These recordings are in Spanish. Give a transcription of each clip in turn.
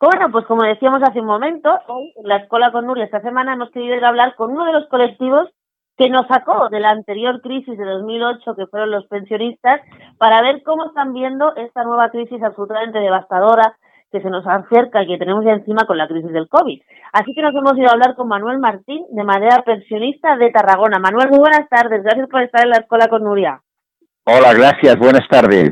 Bueno, pues como decíamos hace un momento, hoy en la Escuela con Nuria esta semana hemos querido ir a hablar con uno de los colectivos que nos sacó de la anterior crisis de 2008, que fueron los pensionistas, para ver cómo están viendo esta nueva crisis absolutamente devastadora que se nos acerca y que tenemos ya encima con la crisis del COVID. Así que nos hemos ido a hablar con Manuel Martín, de manera pensionista de Tarragona. Manuel, muy buenas tardes. Gracias por estar en la Escuela con Nuria. Hola, gracias. Buenas tardes.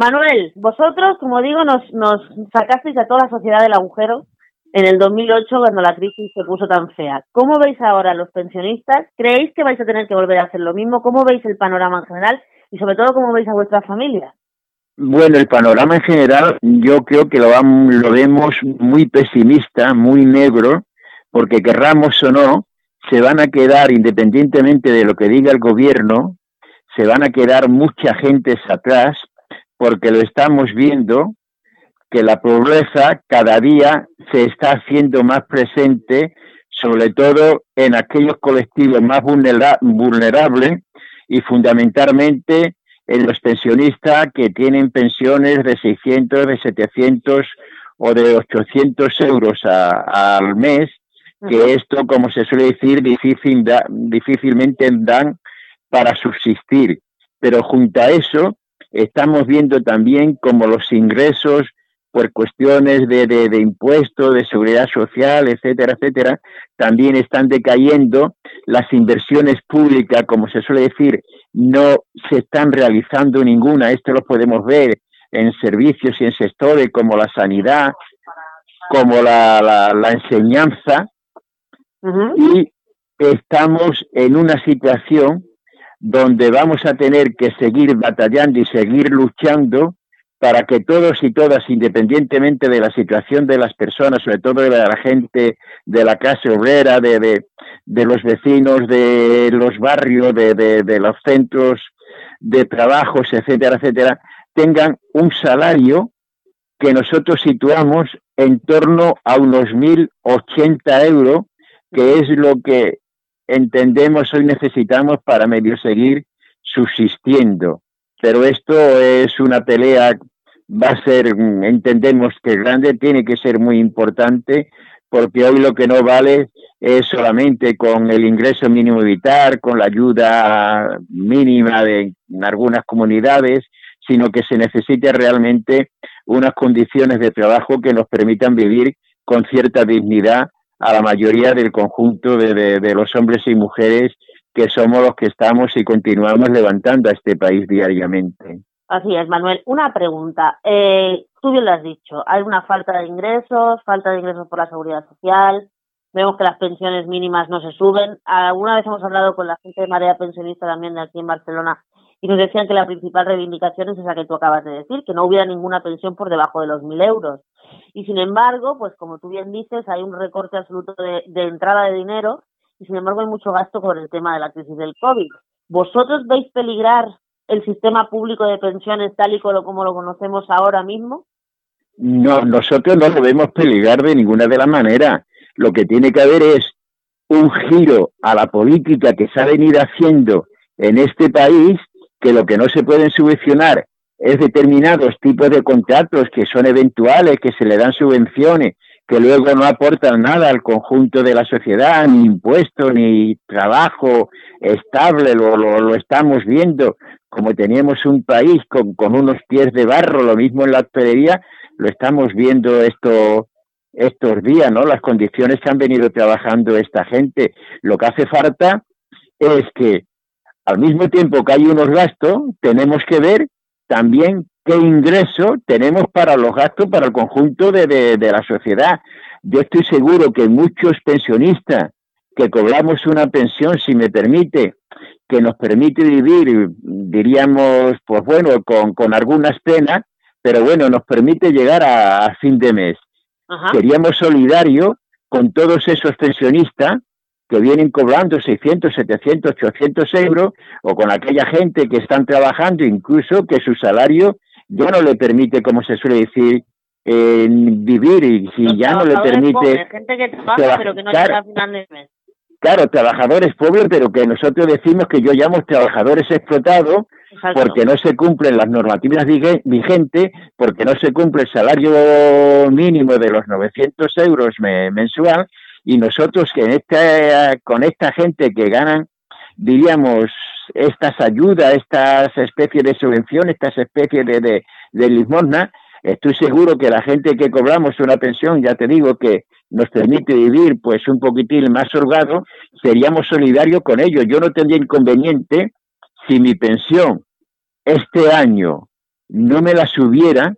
Manuel, vosotros, como digo, nos, nos sacasteis a toda la sociedad del agujero en el 2008 cuando la crisis se puso tan fea. ¿Cómo veis ahora los pensionistas? ¿Creéis que vais a tener que volver a hacer lo mismo? ¿Cómo veis el panorama en general? Y sobre todo, ¿cómo veis a vuestras familias? Bueno, el panorama en general yo creo que lo, lo vemos muy pesimista, muy negro, porque querramos o no, se van a quedar, independientemente de lo que diga el gobierno, se van a quedar mucha gente atrás, porque lo estamos viendo que la pobreza cada día se está haciendo más presente, sobre todo en aquellos colectivos más vulnerables y fundamentalmente en los pensionistas que tienen pensiones de 600, de 700 o de 800 euros al mes, que esto, como se suele decir, difícil difícilmente dan para subsistir. Pero junto a eso, estamos viendo también como los ingresos por cuestiones de, de, impuestos, de seguridad social, etcétera, etcétera, también están decayendo. Las inversiones públicas, como se suele decir, no se están realizando ninguna. Esto lo podemos ver en servicios y en sectores como la sanidad, como la, la, enseñanza. Y estamos en una situación donde vamos a tener que seguir batallando y seguir luchando para que todos y todas, independientemente de la situación de las personas, sobre todo de la gente de la clase obrera, de, de, los vecinos de los barrios, de, de, los centros de trabajos, etcétera, etcétera, tengan un salario que nosotros situamos en torno a unos 1.080 euros, que es lo que entendemos hoy necesitamos para medio seguir subsistiendo. Pero esto es una pelea va a ser, mm, entendemos que grande, tiene que ser muy importante, porque hoy lo que no vale es solamente con el ingreso mínimo vital, con la ayuda mínima de algunas comunidades, sino que se necesita realmente unas condiciones de trabajo que nos permitan vivir con cierta dignidad a la mayoría del conjunto de, de los hombres y mujeres que somos los que estamos y continuamos levantando a este país diariamente. Así es, Manuel. Una pregunta. Eh, tú bien lo has dicho, hay una falta de ingresos, falta de ingresos por la seguridad social, vemos que las pensiones mínimas no se suben. Alguna vez hemos hablado con la gente de Marea Pensionista también de aquí en Barcelona y nos decían que la principal reivindicación es esa que tú acabas de decir, que no hubiera ninguna pensión por debajo de los mil euros. Y sin embargo, pues como tú bien dices, hay un recorte absoluto de, entrada de dinero y sin embargo hay mucho gasto por el tema de la crisis del COVID. ¿Vosotros veis peligrar el sistema público de pensiones tal y como lo conocemos ahora mismo? No, nosotros no debemos peligrar de ninguna de las maneras. Lo que tiene que haber es un giro a la política que se ha venido haciendo en este país, que lo que no se pueden subvencionar es determinados tipos de contratos que son eventuales, que se le dan subvenciones, que luego no aportan nada al conjunto de la sociedad, ni impuesto, ni trabajo estable, lo, lo estamos viendo como teníamos un país con, con unos pies de barro, lo mismo en la hostelería, lo estamos viendo esto, estos días, ¿no? Las condiciones que han venido trabajando esta gente. Lo que hace falta es que al mismo tiempo que hay unos gastos, tenemos que ver también qué ingreso tenemos para los gastos para el conjunto de, de la sociedad. Yo estoy seguro que muchos pensionistas que cobramos una pensión, si me permite, que nos permite vivir, diríamos, pues bueno, con, con algunas penas, pero bueno, nos permite llegar a, fin de mes. Seríamos solidarios con todos esos pensionistas que vienen cobrando 600, 700, 800 euros, o con aquella gente que están trabajando, incluso que su salario ya no le permite, como se suele decir, vivir y si ya no le permite... gente que trabaja, pero que no llega a final de claro, trabajadores pobres, pero que nosotros decimos que yo llamo trabajadores explotados, porque no se cumplen las normativas vigentes, porque no se cumple el salario mínimo de los 900 euros mensual, y nosotros que en esta, con esta gente que ganan, diríamos, estas ayudas, estas especies de subvención, estas especies de, de, de limosna, estoy seguro que la gente que cobramos una pensión, ya te digo que nos permite vivir pues un poquitín más holgado, seríamos solidarios con ellos. Yo no tendría inconveniente si mi pensión este año no me la subiera,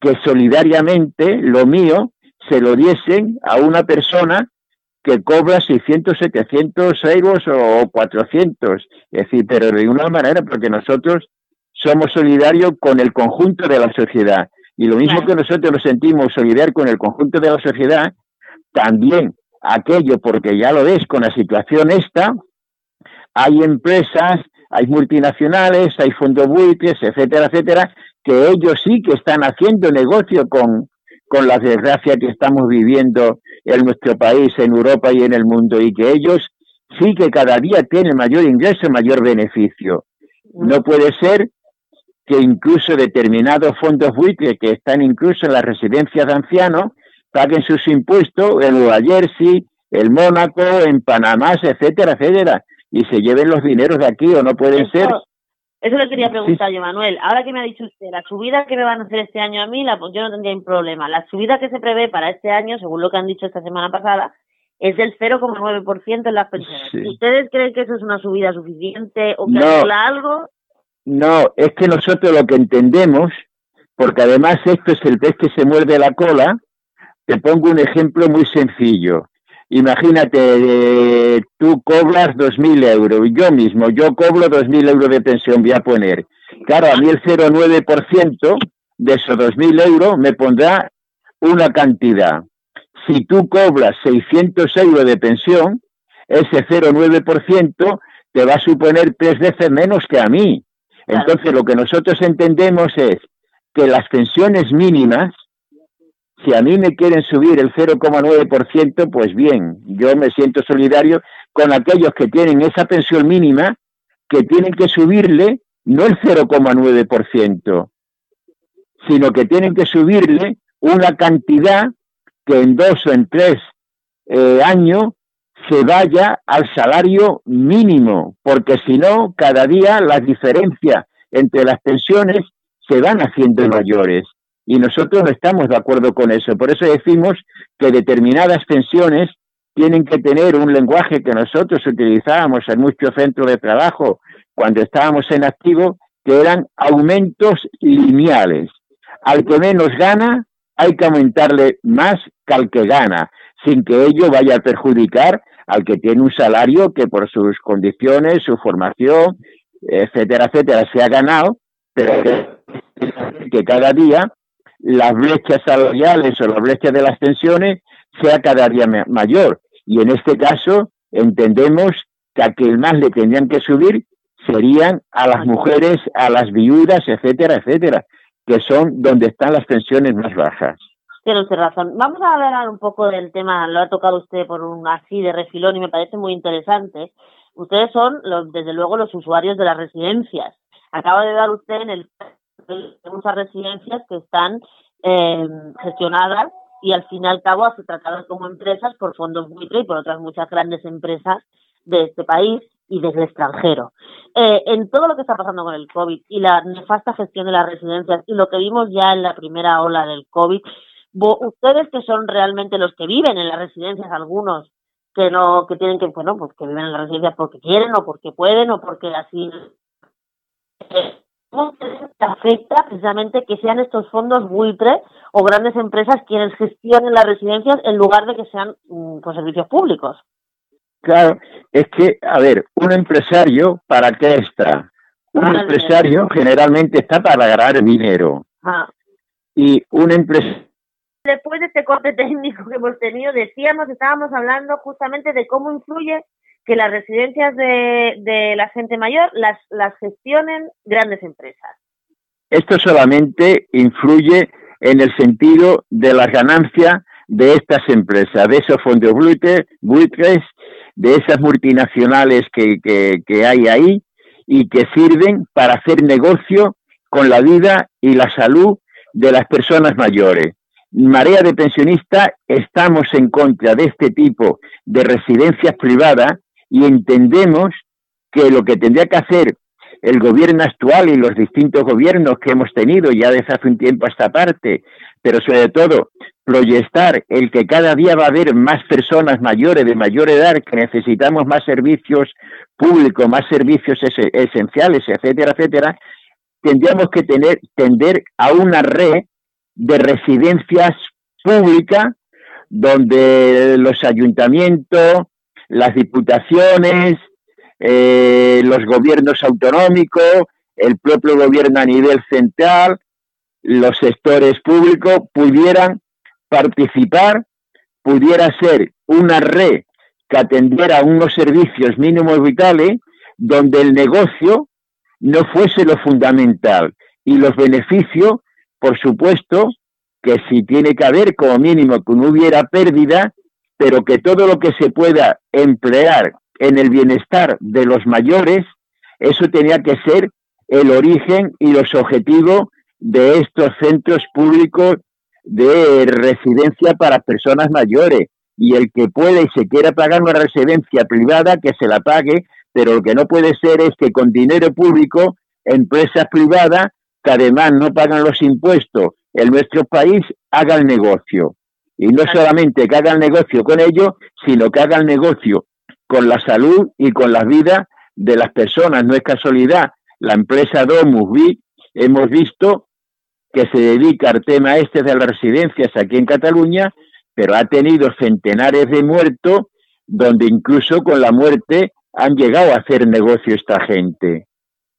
que solidariamente lo mío se lo diesen a una persona que cobra 600, 700 euros o 400. Es decir, pero de una manera, porque nosotros somos solidarios con el conjunto de la sociedad. Y lo mismo que nosotros nos sentimos solidarios con el conjunto de la sociedad, también aquello, porque ya lo ves con la situación esta, hay empresas, hay multinacionales, hay fondos buitres, etcétera, etcétera, que ellos sí que están haciendo negocio con, con la desgracia que estamos viviendo en nuestro país, en Europa y en el mundo, y que ellos sí que cada día tienen mayor ingreso, mayor beneficio. No puede ser que incluso determinados fondos buitres que están incluso en las residencias de ancianos paguen sus impuestos en Nueva Jersey, en Mónaco, en Panamá, etcétera, etcétera, y se lleven los dineros de aquí o no pueden ser. Eso le quería preguntar yo, Manuel. Ahora que me ha dicho usted, la subida que me van a hacer este año a mí, la, pues yo no tendría un problema. La subida que se prevé para este año, según lo que han dicho esta semana pasada, es del 0,9% en las pensiones. ¿Ustedes creen que eso es una subida suficiente o que no, algo? No, es que nosotros lo que entendemos, porque además esto es el pez que se muerde la cola, te pongo un ejemplo muy sencillo. Imagínate, eh, tú cobras 2.000 euros, yo mismo, yo cobro 2.000 euros de pensión, voy a poner. Claro, a mí el 0,9% de esos 2.000 euros me pondrá una cantidad. Si tú cobras 600 euros de pensión, ese 0,9% te va a suponer tres veces menos que a mí. Entonces, lo que nosotros entendemos es que las pensiones mínimas si a mí me quieren subir el 0,9%, pues bien, yo me siento solidario con aquellos que tienen esa pensión mínima, que tienen que subirle no el 0,9%, sino que tienen que subirle una cantidad que en dos o en tres eh, años se vaya al salario mínimo, porque si no, cada día las diferencias entre las pensiones se van haciendo mayores y nosotros no estamos de acuerdo con eso. Por eso decimos que determinadas pensiones tienen que tener un lenguaje que nosotros utilizábamos en muchos centros de trabajo cuando estábamos en activo, que eran aumentos lineales. Al que menos gana, hay que aumentarle más que al que gana, sin que ello vaya a perjudicar al que tiene un salario que por sus condiciones, su formación, etcétera, etcétera, se ha ganado, pero que cada día las brechas salariales o las brechas de las pensiones sea cada día mayor. Y en este caso entendemos que a quien más le tendrían que subir serían a las mujeres, a las viudas, etcétera, etcétera, que son donde están las pensiones más bajas. Tiene usted razón. Vamos a hablar un poco del tema, lo ha tocado usted por un así de refilón y me parece muy interesante. Ustedes son, los, desde luego, los usuarios de las residencias. Acaba de dar usted en el muchas residencias que están eh, gestionadas y al fin y al cabo se tratadas como empresas por fondos buitre y por otras muchas grandes empresas de este país y desde extranjero. Eh, en todo lo que está pasando con el COVID y la nefasta gestión de las residencias y lo que vimos ya en la primera ola del COVID, ustedes que son realmente los que viven en las residencias, algunos que no, que tienen que, bueno, pues que viven en las residencias porque quieren o porque pueden o porque así ¿Cómo afecta precisamente que sean estos fondos buitre o grandes empresas quienes gestionen las residencias en lugar de que sean pues, servicios públicos? Claro, es que, a ver, un empresario, ¿para qué está? Un empresario generalmente está para ganar dinero. Ah. Y un empresario después de este corte técnico que hemos tenido, decíamos, estábamos hablando justamente de cómo influye que las residencias de, la gente mayor las, las gestionen grandes empresas. Esto solamente influye en el sentido de las ganancias de estas empresas, de esos fondos buitres, de esas multinacionales que, que, hay ahí y que sirven para hacer negocio con la vida y la salud de las personas mayores. Marea de Pensionistas estamos en contra de este tipo de residencias privadas y entendemos que lo que tendría que hacer el gobierno actual y los distintos gobiernos que hemos tenido ya desde hace un tiempo a esta parte, pero sobre todo proyectar el que cada día va a haber más personas mayores de mayor edad que necesitamos más servicios públicos, más servicios esenciales, etcétera, etcétera, tendríamos que tener, tender a una red de residencias públicas donde los ayuntamientos, las diputaciones, eh, los gobiernos autonómicos, el propio gobierno a nivel central, los sectores públicos pudieran participar, pudiera ser una red que atendiera unos servicios mínimos vitales donde el negocio no fuese lo fundamental. Y los beneficios, por supuesto, que si tiene que haber como mínimo que no hubiera pérdida, pero que todo lo que se pueda emplear en el bienestar de los mayores, eso tenía que ser el origen y los objetivos de estos centros públicos de residencia para personas mayores. Y el que puede y se quiera pagar una residencia privada, que se la pague, pero lo que no puede ser es que con dinero público, empresas privadas, que además no pagan los impuestos en nuestro país, hagan negocio. Y no solamente que hagan negocio con ellos, sino que hagan negocio con la salud y con la vida de las personas. No es casualidad. La empresa Domus Vi, hemos visto que se dedica al tema este de las residencias aquí en Cataluña, pero ha tenido centenares de muertos, donde incluso con la muerte han llegado a hacer negocio esta gente.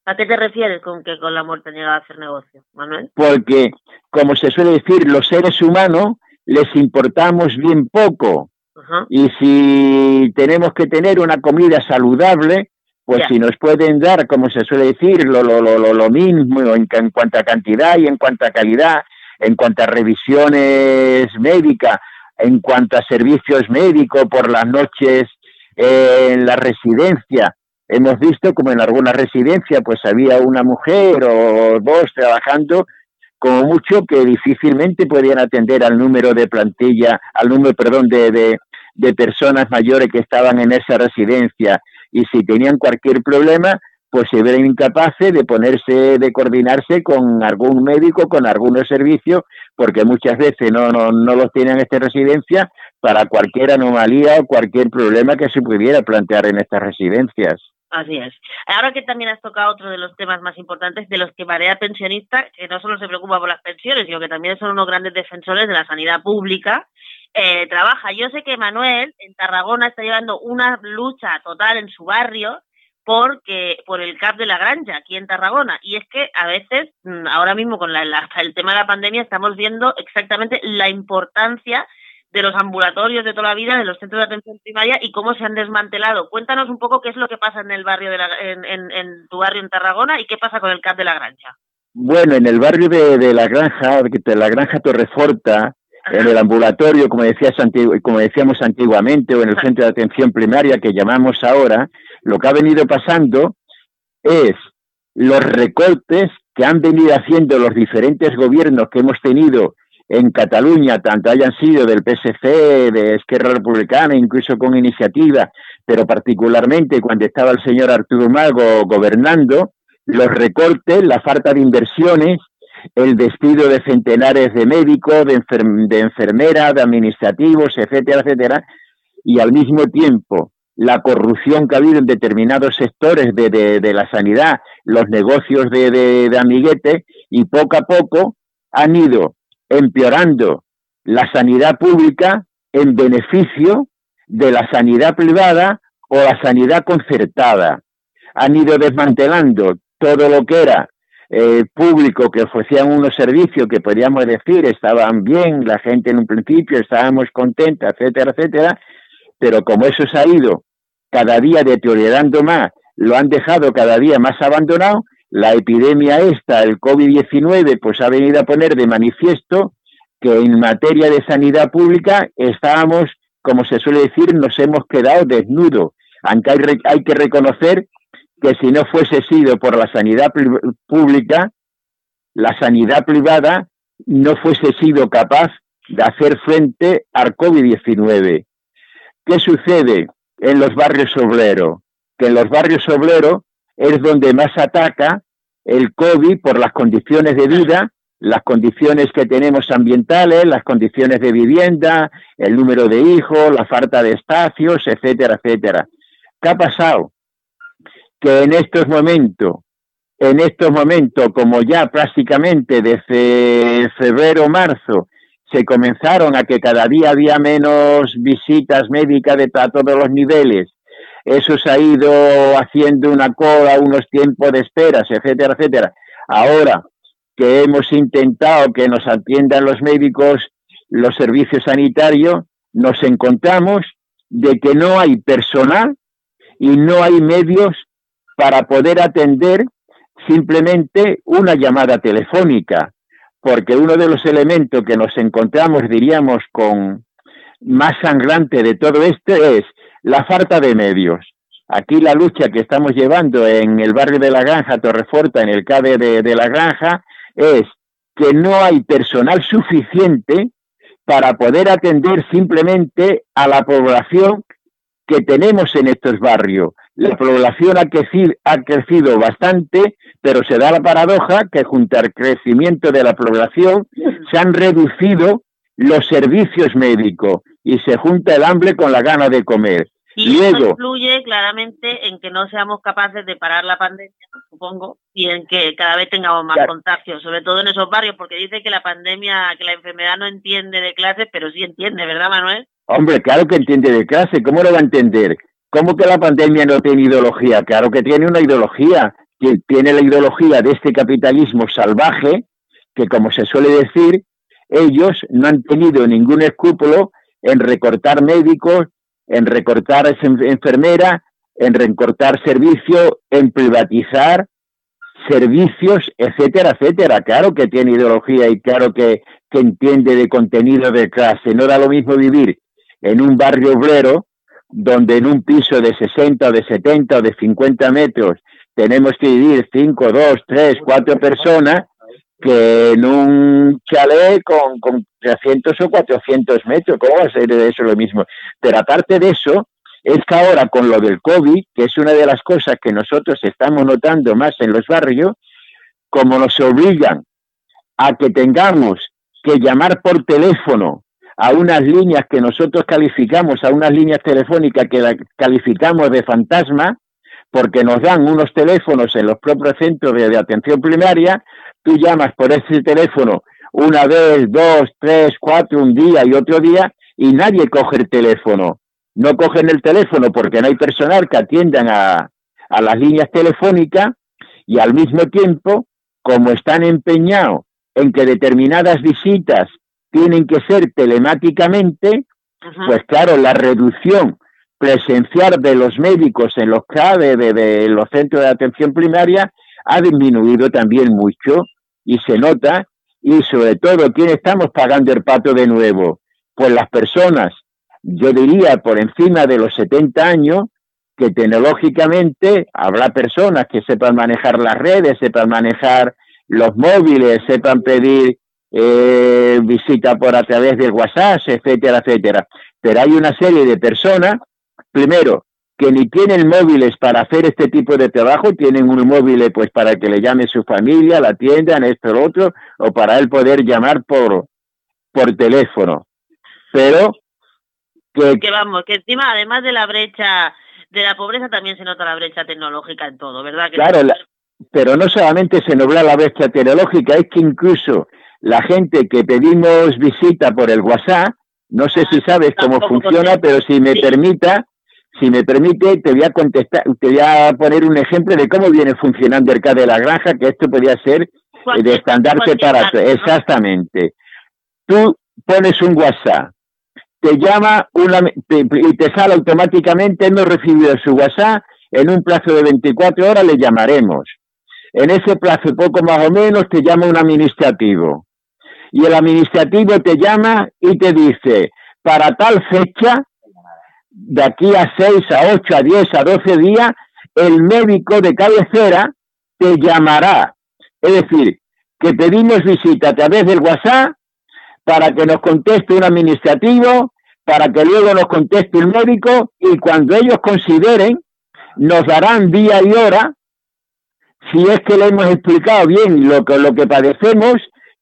¿A qué te refieres con que con la muerte han llegado a hacer negocio, Manuel? Porque, como se suele decir, los seres humanos les importamos bien poco. Y si tenemos que tener una comida saludable, pues si nos pueden dar, como se suele decir, lo, lo, lo, lo mismo en, en, cuanto a cantidad y en cuanto a calidad, en cuanto a revisiones médicas, en cuanto a servicios médicos por las noches en la residencia. Hemos visto como en alguna residencia pues había una mujer o dos trabajando como mucho que difícilmente podían atender al número de plantilla, al número, perdón, de, de, de personas mayores que estaban en esa residencia y si tenían cualquier problema, pues se ven incapaces de ponerse, de coordinarse con algún médico, con algunos servicios, porque muchas veces no, no, no los tienen en esta residencia para cualquier anomalía o cualquier problema que se pudiera plantear en estas residencias. Así es. Ahora que también has tocado otro de los temas más importantes de los que Marea Pensionista, que no solo se preocupa por las pensiones, sino que también son unos grandes defensores de la sanidad pública, eh, trabaja. Yo sé que Manuel en Tarragona está llevando una lucha total en su barrio porque por el CAP de la Granja aquí en Tarragona. Y es que a veces, mm, ahora mismo con la, el tema de la pandemia, estamos viendo exactamente la importancia de los ambulatorios de toda la vida, de los centros de atención primaria y cómo se han desmantelado. Cuéntanos un poco qué es lo que pasa en el barrio de la, en, en, tu barrio en Tarragona y qué pasa con el CAP de la Granja. Bueno, en el barrio de, de la Granja, de la Granja Torreforta, en el ambulatorio, como, decías, como decíamos antiguamente, o en el centro de atención primaria que llamamos ahora, lo que ha venido pasando es los recortes que han venido haciendo los diferentes gobiernos que hemos tenido en Cataluña, tanto hayan sido del PSC, de Esquerra Republicana, incluso con iniciativa, pero particularmente cuando estaba el señor Arturo Mago gobernando, los recortes, la falta de inversiones, el despido de centenares de médicos, de, de enfermeras, de administrativos, etcétera, etcétera, y al mismo tiempo la corrupción que ha habido en determinados sectores de, de, la sanidad, los negocios de, de amiguete, y poco a poco han ido empeorando la sanidad pública en beneficio de la sanidad privada o la sanidad concertada. Han ido desmantelando todo lo que era eh, público que ofrecían unos servicios que podríamos decir estaban bien, la gente en un principio estábamos contentos, etcétera, etcétera, pero como eso se ha ido cada día deteriorando más, lo han dejado cada día más abandonado, la epidemia esta, el COVID-19, pues ha venido a poner de manifiesto que en materia de sanidad pública estábamos, como se suele decir, nos hemos quedado desnudos. Aunque hay, hay que reconocer que si no fuese sido por la sanidad pública, la sanidad privada no fuese sido capaz de hacer frente al COVID-19. ¿Qué sucede en los barrios obreros? Que en los barrios obreros es donde más ataca el COVID por las condiciones de vida, las condiciones que tenemos ambientales, las condiciones de vivienda, el número de hijos, la falta de espacios, etcétera, etcétera. ¿Qué ha pasado? Que en estos momentos, en estos momentos, como ya prácticamente desde febrero marzo, se comenzaron a que cada día había menos visitas médicas de a todos los niveles, eso se ha ido haciendo una cola, unos tiempos de esperas, etcétera, etcétera. Ahora que hemos intentado que nos atiendan los médicos, los servicios sanitarios, nos encontramos de que no hay personal y no hay medios para poder atender simplemente una llamada telefónica, porque uno de los elementos que nos encontramos, diríamos, con más sangrante de todo esto es la falta de medios. Aquí la lucha que estamos llevando en el barrio de la Granja, Torreforta, en el CADE de, la Granja, es que no hay personal suficiente para poder atender simplemente a la población que tenemos en estos barrios. La población ha crecido, ha crecido, bastante, pero se da la paradoja que junto al crecimiento de la población se han reducido los servicios médicos y se junta el hambre con la gana de comer. Y eso influye claramente en que no seamos capaces de parar la pandemia, supongo, y en que cada vez tengamos más contagios, sobre todo en esos barrios, porque dice que la pandemia, que la enfermedad no entiende de clases, pero sí entiende, ¿verdad, Manuel? Hombre, claro que entiende de clase, ¿cómo lo va a entender? ¿Cómo que la pandemia no tiene ideología? Claro que tiene una ideología, que tiene la ideología de este capitalismo salvaje, que como se suele decir, ellos no han tenido ningún escrúpulo en recortar médicos, en recortar esa enfermera, en recortar servicios, en privatizar servicios, etcétera, etcétera. Claro que tiene ideología y claro que, que entiende de contenido de clase. No da lo mismo vivir en un barrio obrero donde en un piso de 60 o de 70 o de 50 metros tenemos que vivir 5, 2, 3, 4 personas que en un chalet con, con 300 o 400 metros, ¿cómo va a ser eso lo mismo? Pero aparte de eso, es que ahora con lo del COVID, que es una de las cosas que nosotros estamos notando más en los barrios, como nos obligan a que tengamos que llamar por teléfono a unas líneas que nosotros calificamos, a unas líneas telefónicas que calificamos de fantasma, porque nos dan unos teléfonos en los propios centros de atención primaria, tú llamas por ese teléfono una vez, dos, tres, cuatro, un día y otro día, y nadie coge el teléfono. No cogen el teléfono porque no hay personal que atiendan a, a las líneas telefónicas y al mismo tiempo, como están empeñados en que determinadas visitas tienen que ser telemáticamente, pues claro, la reducción presencial de los médicos en los CADE, de los centros de atención primaria, ha disminuido también mucho y se nota, y sobre todo, ¿quién estamos pagando el pato de nuevo? Pues las personas, yo diría por encima de los 70 años, que tecnológicamente habrá personas que sepan manejar las redes, sepan manejar los móviles, sepan pedir eh, visita por a través del WhatsApp, etcétera, etcétera. Pero hay una serie de personas, primero, que ni tienen móviles para hacer este tipo de trabajo, tienen un móvil pues para que le llame su familia, la atiendan, esto, lo otro, o para él poder llamar por, por teléfono. Pero que, que vamos, que encima además de la brecha de la pobreza también se nota la brecha tecnológica en todo, ¿verdad? claro, pero no solamente se nota la brecha tecnológica, es que incluso la gente que pedimos visita por el WhatsApp, no sé si sabes cómo funciona, pero si me permita, si me permite, te voy a contestar, te voy a poner un ejemplo de cómo viene funcionando el CAD de la granja, que esto podría ser de estandarte para exactamente. Tú pones un WhatsApp, te llama una y te sale automáticamente, hemos recibido su WhatsApp, en un plazo de 24 horas le llamaremos. En ese plazo, poco más o menos, te llama un administrativo. Y el administrativo te llama y te dice, para tal fecha de aquí a 6, a 8, a 10, a 12 días, el médico de cabecera te llamará. Es decir, que pedimos visita a través del WhatsApp para que nos conteste un administrativo, para que luego nos conteste el médico y cuando ellos consideren, nos darán día y hora, si es que le hemos explicado bien lo que, lo que padecemos,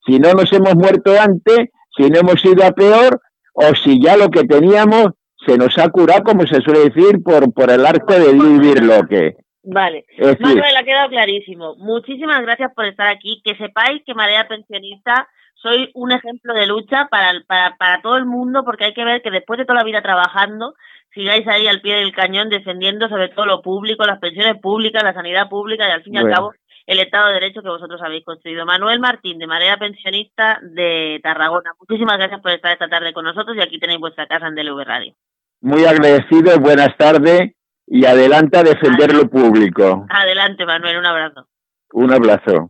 si no nos hemos muerto antes, si no hemos ido a peor, o si ya lo que teníamos se nos ha curado, como se suele decir, por, por el arte de vivir lo que. Vale, Manuel, ha quedado clarísimo. Muchísimas gracias por estar aquí. Que sepáis que Marea Pensionista soy un ejemplo de lucha para, para, para todo el mundo, porque hay que ver que después de toda la vida trabajando, sigáis ahí al pie del cañón defendiendo sobre todo lo público, las pensiones públicas, la sanidad pública y al fin y al cabo el Estado de Derecho que vosotros habéis construido. Manuel Martín, de Marea Pensionista de Tarragona, muchísimas gracias por estar esta tarde con nosotros y aquí tenéis vuestra casa en DLV Radio. Muy agradecido, buenas tardes y adelante a defender lo público. Adelante, Manuel, un abrazo. Un abrazo.